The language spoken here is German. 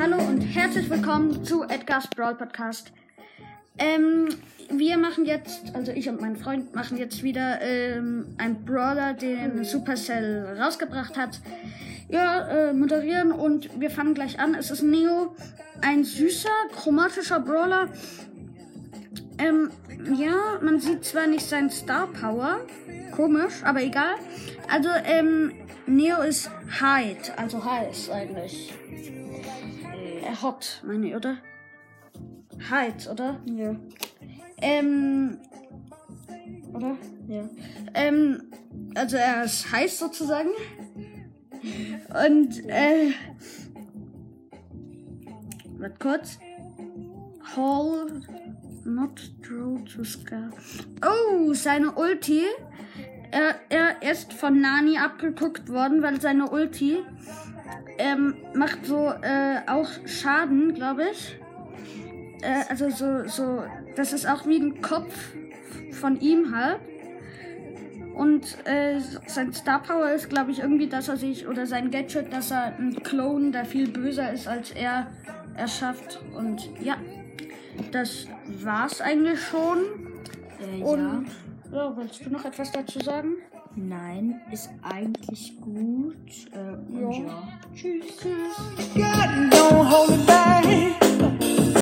Hallo und herzlich willkommen zu Edgar's Brawl Podcast. Ähm, wir machen jetzt, also ich und mein Freund machen jetzt wieder ähm, ein Brawler, den Supercell rausgebracht hat. Ja, äh, moderieren und wir fangen gleich an. Es ist Neo, ein süßer, chromatischer Brawler. Ähm, ja, man sieht zwar nicht sein Star Power, komisch, aber egal. Also, ähm, Neo ist Hide, also heiß eigentlich. Äh, hot, meine ich, oder? Hide, oder? Ja. Ähm, oder? Ja. Ähm, also er ist heiß sozusagen. Und, äh, warte kurz. Hall, not draw to scar. Oh, seine Ulti. Er, er ist von Nani abgeguckt worden, weil seine Ulti ähm, macht so äh, auch Schaden, glaube ich. Äh, also so, so, das ist auch wie ein Kopf von ihm halt. Und äh, sein Star Power ist, glaube ich, irgendwie, dass er sich, oder sein Gadget, dass er einen Clone, der viel böser ist als er, erschafft. Und ja, das war's eigentlich schon. Äh, Und ja. Ja, willst du noch etwas dazu sagen? Nein, ist eigentlich gut. Äh, und Ja. ja. Tschüss. Tschüss.